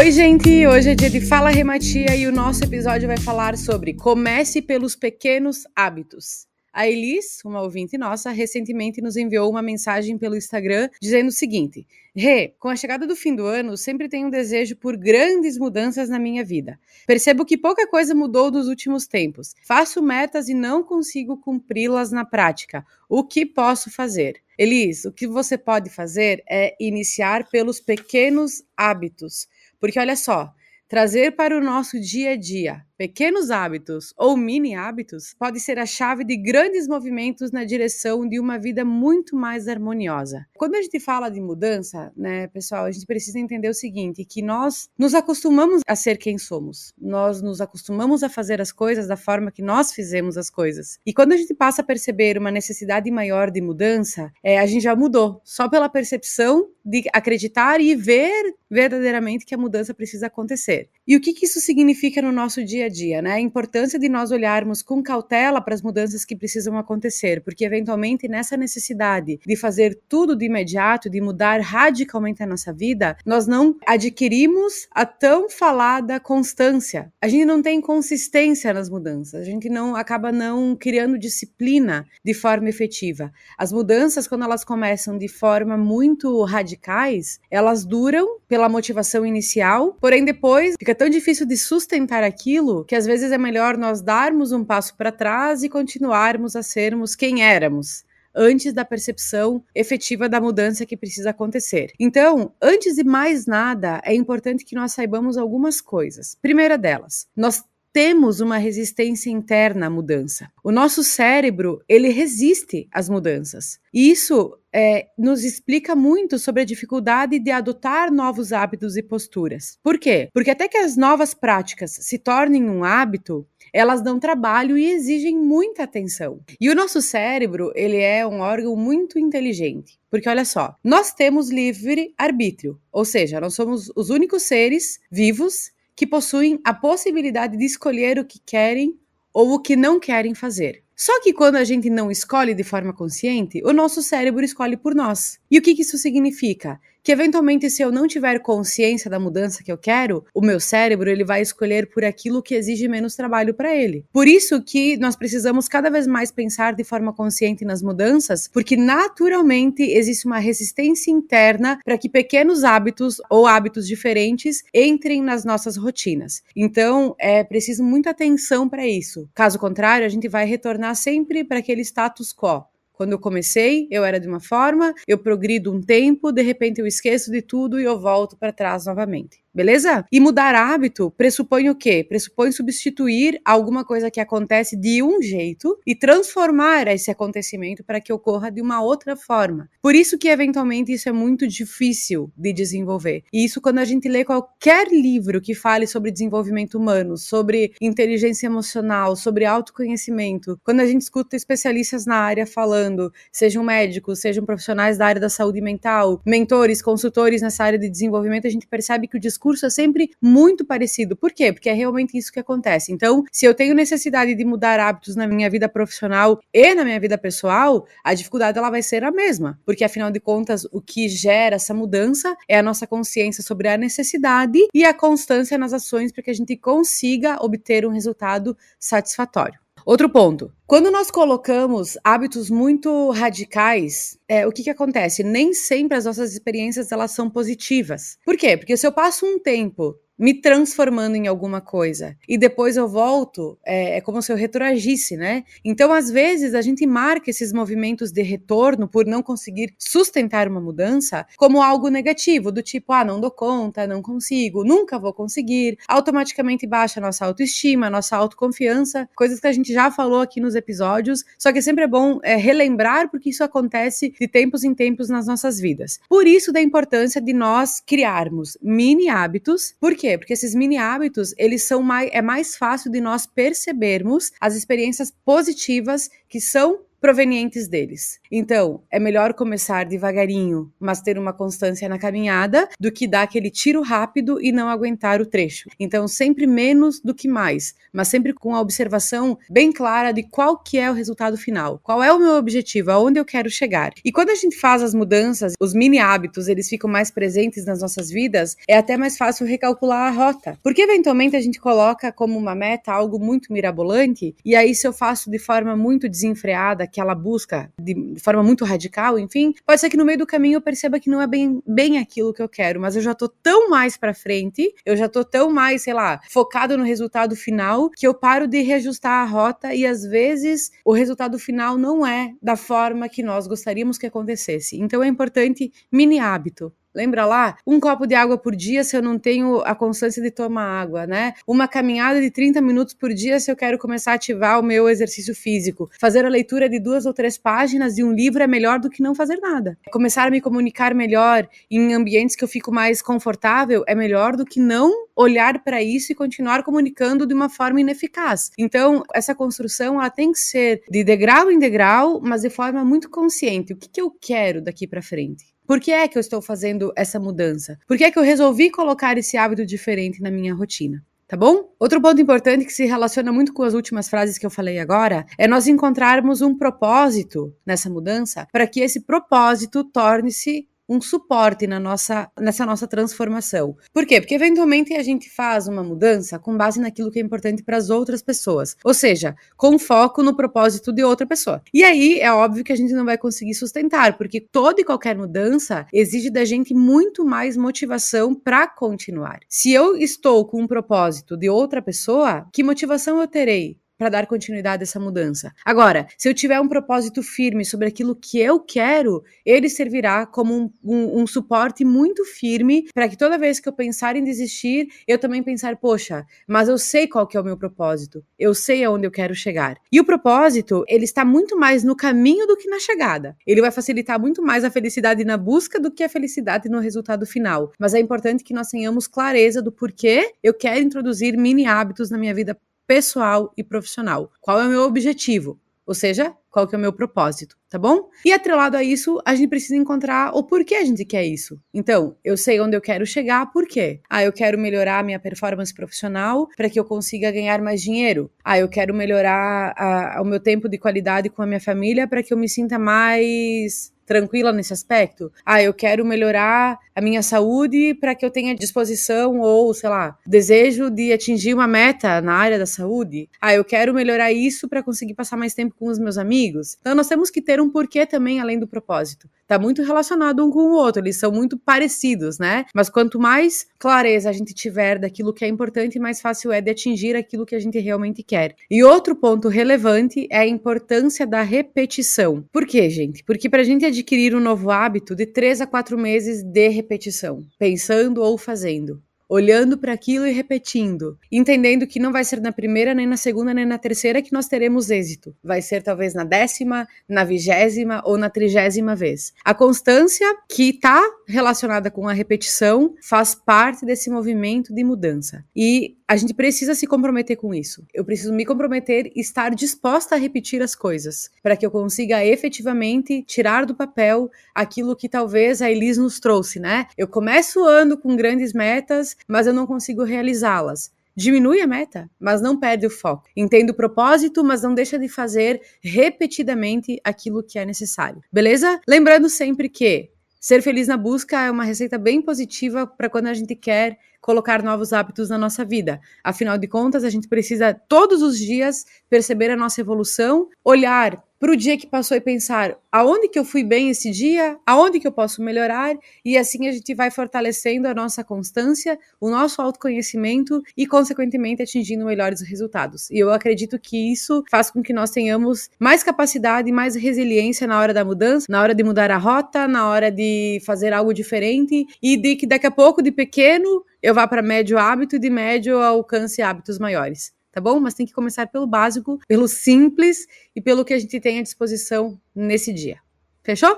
Oi, gente! Hoje é dia de Fala Rematia e o nosso episódio vai falar sobre comece pelos pequenos hábitos. A Elis, uma ouvinte nossa, recentemente nos enviou uma mensagem pelo Instagram dizendo o seguinte: Rê, com a chegada do fim do ano, sempre tenho um desejo por grandes mudanças na minha vida. Percebo que pouca coisa mudou nos últimos tempos. Faço metas e não consigo cumpri-las na prática. O que posso fazer? Elis, o que você pode fazer é iniciar pelos pequenos hábitos. Porque olha só, trazer para o nosso dia a dia Pequenos hábitos ou mini hábitos pode ser a chave de grandes movimentos na direção de uma vida muito mais harmoniosa. Quando a gente fala de mudança, né, pessoal, a gente precisa entender o seguinte, que nós nos acostumamos a ser quem somos. Nós nos acostumamos a fazer as coisas da forma que nós fizemos as coisas. E quando a gente passa a perceber uma necessidade maior de mudança, é, a gente já mudou, só pela percepção de acreditar e ver verdadeiramente que a mudança precisa acontecer. E o que, que isso significa no nosso dia a dia, né? A importância de nós olharmos com cautela para as mudanças que precisam acontecer, porque eventualmente nessa necessidade de fazer tudo de imediato, de mudar radicalmente a nossa vida, nós não adquirimos a tão falada constância. A gente não tem consistência nas mudanças, a gente não acaba não criando disciplina de forma efetiva. As mudanças, quando elas começam de forma muito radicais, elas duram pela motivação inicial, porém depois fica tão difícil de sustentar aquilo que às vezes é melhor nós darmos um passo para trás e continuarmos a sermos quem éramos antes da percepção efetiva da mudança que precisa acontecer. Então, antes de mais nada, é importante que nós saibamos algumas coisas. Primeira delas, nós temos uma resistência interna à mudança. O nosso cérebro, ele resiste às mudanças. E isso é, nos explica muito sobre a dificuldade de adotar novos hábitos e posturas. Por quê? Porque até que as novas práticas se tornem um hábito, elas dão trabalho e exigem muita atenção. E o nosso cérebro, ele é um órgão muito inteligente. Porque olha só, nós temos livre arbítrio, ou seja, nós somos os únicos seres vivos que possuem a possibilidade de escolher o que querem ou o que não querem fazer. Só que quando a gente não escolhe de forma consciente, o nosso cérebro escolhe por nós. E o que, isso significa? Que eventualmente se eu não tiver consciência da mudança que eu quero, o meu cérebro ele vai escolher por aquilo que exige menos trabalho para ele. Por isso que nós precisamos cada vez mais pensar de forma consciente nas mudanças, porque naturalmente existe uma resistência interna para que pequenos hábitos ou hábitos diferentes entrem nas nossas rotinas. Então, é preciso muita atenção para isso. Caso contrário, a gente vai retornar sempre para aquele status quo. Quando eu comecei, eu era de uma forma, eu progrido um tempo, de repente eu esqueço de tudo e eu volto para trás novamente beleza? E mudar hábito pressupõe o quê? Pressupõe substituir alguma coisa que acontece de um jeito e transformar esse acontecimento para que ocorra de uma outra forma. Por isso que eventualmente isso é muito difícil de desenvolver. E isso quando a gente lê qualquer livro que fale sobre desenvolvimento humano, sobre inteligência emocional, sobre autoconhecimento, quando a gente escuta especialistas na área falando, sejam médicos, sejam profissionais da área da saúde mental, mentores, consultores nessa área de desenvolvimento, a gente percebe que o discurso é sempre muito parecido. Por quê? Porque é realmente isso que acontece. Então, se eu tenho necessidade de mudar hábitos na minha vida profissional e na minha vida pessoal, a dificuldade ela vai ser a mesma, porque afinal de contas, o que gera essa mudança é a nossa consciência sobre a necessidade e a constância nas ações para que a gente consiga obter um resultado satisfatório. Outro ponto. Quando nós colocamos hábitos muito radicais, é, o que, que acontece? Nem sempre as nossas experiências elas são positivas. Por quê? Porque se eu passo um tempo me transformando em alguma coisa. E depois eu volto, é, é, como se eu retroagisse, né? Então, às vezes, a gente marca esses movimentos de retorno por não conseguir sustentar uma mudança como algo negativo, do tipo, ah, não dou conta, não consigo, nunca vou conseguir. Automaticamente baixa a nossa autoestima, a nossa autoconfiança, coisas que a gente já falou aqui nos episódios, só que sempre é bom é, relembrar porque isso acontece de tempos em tempos nas nossas vidas. Por isso, da importância de nós criarmos mini hábitos, porque quê? Porque esses mini hábitos, eles são mais é mais fácil de nós percebermos as experiências positivas que são provenientes deles. Então, é melhor começar devagarinho, mas ter uma constância na caminhada, do que dar aquele tiro rápido e não aguentar o trecho. Então, sempre menos do que mais, mas sempre com a observação bem clara de qual que é o resultado final, qual é o meu objetivo, aonde eu quero chegar. E quando a gente faz as mudanças, os mini hábitos, eles ficam mais presentes nas nossas vidas, é até mais fácil recalcular a rota. Porque eventualmente a gente coloca como uma meta algo muito mirabolante, e aí se eu faço de forma muito desenfreada, aquela busca de, de forma muito radical, enfim, pode ser que no meio do caminho eu perceba que não é bem, bem aquilo que eu quero, mas eu já tô tão mais para frente, eu já tô tão mais, sei lá, focado no resultado final, que eu paro de reajustar a rota e às vezes o resultado final não é da forma que nós gostaríamos que acontecesse. Então é importante mini hábito. Lembra lá? Um copo de água por dia se eu não tenho a constância de tomar água, né? Uma caminhada de 30 minutos por dia se eu quero começar a ativar o meu exercício físico. Fazer a leitura de duas ou três páginas de um livro é melhor do que não fazer nada. Começar a me comunicar melhor em ambientes que eu fico mais confortável é melhor do que não olhar para isso e continuar comunicando de uma forma ineficaz. Então, essa construção ela tem que ser de degrau em degrau, mas de forma muito consciente. O que, que eu quero daqui para frente? Por que é que eu estou fazendo essa mudança? Por que é que eu resolvi colocar esse hábito diferente na minha rotina? Tá bom? Outro ponto importante que se relaciona muito com as últimas frases que eu falei agora é nós encontrarmos um propósito nessa mudança para que esse propósito torne-se um suporte na nossa, nessa nossa transformação. Por quê? Porque eventualmente a gente faz uma mudança com base naquilo que é importante para as outras pessoas, ou seja, com foco no propósito de outra pessoa. E aí é óbvio que a gente não vai conseguir sustentar, porque toda e qualquer mudança exige da gente muito mais motivação para continuar. Se eu estou com um propósito de outra pessoa, que motivação eu terei para dar continuidade a essa mudança. Agora, se eu tiver um propósito firme sobre aquilo que eu quero, ele servirá como um, um, um suporte muito firme para que toda vez que eu pensar em desistir, eu também pensar, poxa, mas eu sei qual que é o meu propósito, eu sei aonde eu quero chegar. E o propósito, ele está muito mais no caminho do que na chegada. Ele vai facilitar muito mais a felicidade na busca do que a felicidade no resultado final. Mas é importante que nós tenhamos clareza do porquê eu quero introduzir mini hábitos na minha vida pessoal e profissional. Qual é o meu objetivo? Ou seja, qual que é o meu propósito, tá bom? E atrelado a isso, a gente precisa encontrar o porquê a gente quer isso. Então, eu sei onde eu quero chegar, por quê? Ah, eu quero melhorar a minha performance profissional para que eu consiga ganhar mais dinheiro. Ah, eu quero melhorar a, o meu tempo de qualidade com a minha família para que eu me sinta mais tranquila nesse aspecto? Ah, eu quero melhorar a minha saúde para que eu tenha disposição ou, sei lá, desejo de atingir uma meta na área da saúde. Ah, eu quero melhorar isso para conseguir passar mais tempo com os meus amigos. Então nós temos que ter um porquê também além do propósito. Tá muito relacionado um com o outro, eles são muito parecidos, né? Mas quanto mais clareza a gente tiver daquilo que é importante, mais fácil é de atingir aquilo que a gente realmente quer. E outro ponto relevante é a importância da repetição. Por quê, gente? Porque para a gente adquirir um novo hábito, de três a quatro meses de repetição, pensando ou fazendo olhando para aquilo e repetindo, entendendo que não vai ser na primeira, nem na segunda, nem na terceira que nós teremos êxito. Vai ser talvez na décima, na vigésima ou na trigésima vez. A constância que está relacionada com a repetição faz parte desse movimento de mudança. E a gente precisa se comprometer com isso. Eu preciso me comprometer e estar disposta a repetir as coisas, para que eu consiga efetivamente tirar do papel aquilo que talvez a Elis nos trouxe, né? Eu começo o ano com grandes metas, mas eu não consigo realizá-las. Diminui a meta, mas não perde o foco. Entende o propósito, mas não deixa de fazer repetidamente aquilo que é necessário. Beleza? Lembrando sempre que ser feliz na busca é uma receita bem positiva para quando a gente quer colocar novos hábitos na nossa vida. Afinal de contas, a gente precisa todos os dias perceber a nossa evolução, olhar para o dia que passou e pensar aonde que eu fui bem esse dia, aonde que eu posso melhorar, e assim a gente vai fortalecendo a nossa constância, o nosso autoconhecimento e, consequentemente, atingindo melhores resultados. E eu acredito que isso faz com que nós tenhamos mais capacidade e mais resiliência na hora da mudança, na hora de mudar a rota, na hora de fazer algo diferente e de que daqui a pouco, de pequeno, eu vá para médio hábito e de médio alcance hábitos maiores tá bom? Mas tem que começar pelo básico, pelo simples e pelo que a gente tem à disposição nesse dia. Fechou?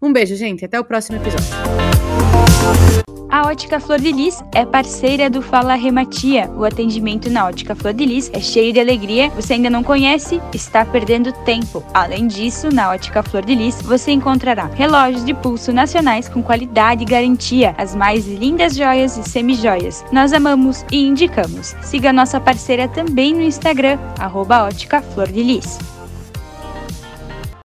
Um beijo, gente. Até o próximo episódio. A Ótica Flor de Lis é parceira do Fala Rematia. O atendimento na Ótica Flor de Lis é cheio de alegria. Você ainda não conhece? Está perdendo tempo. Além disso, na Ótica Flor de Lis você encontrará relógios de pulso nacionais com qualidade e garantia, as mais lindas joias e semijoias. Nós amamos e indicamos. Siga nossa parceira também no Instagram, arroba Ótica Flor de Lis.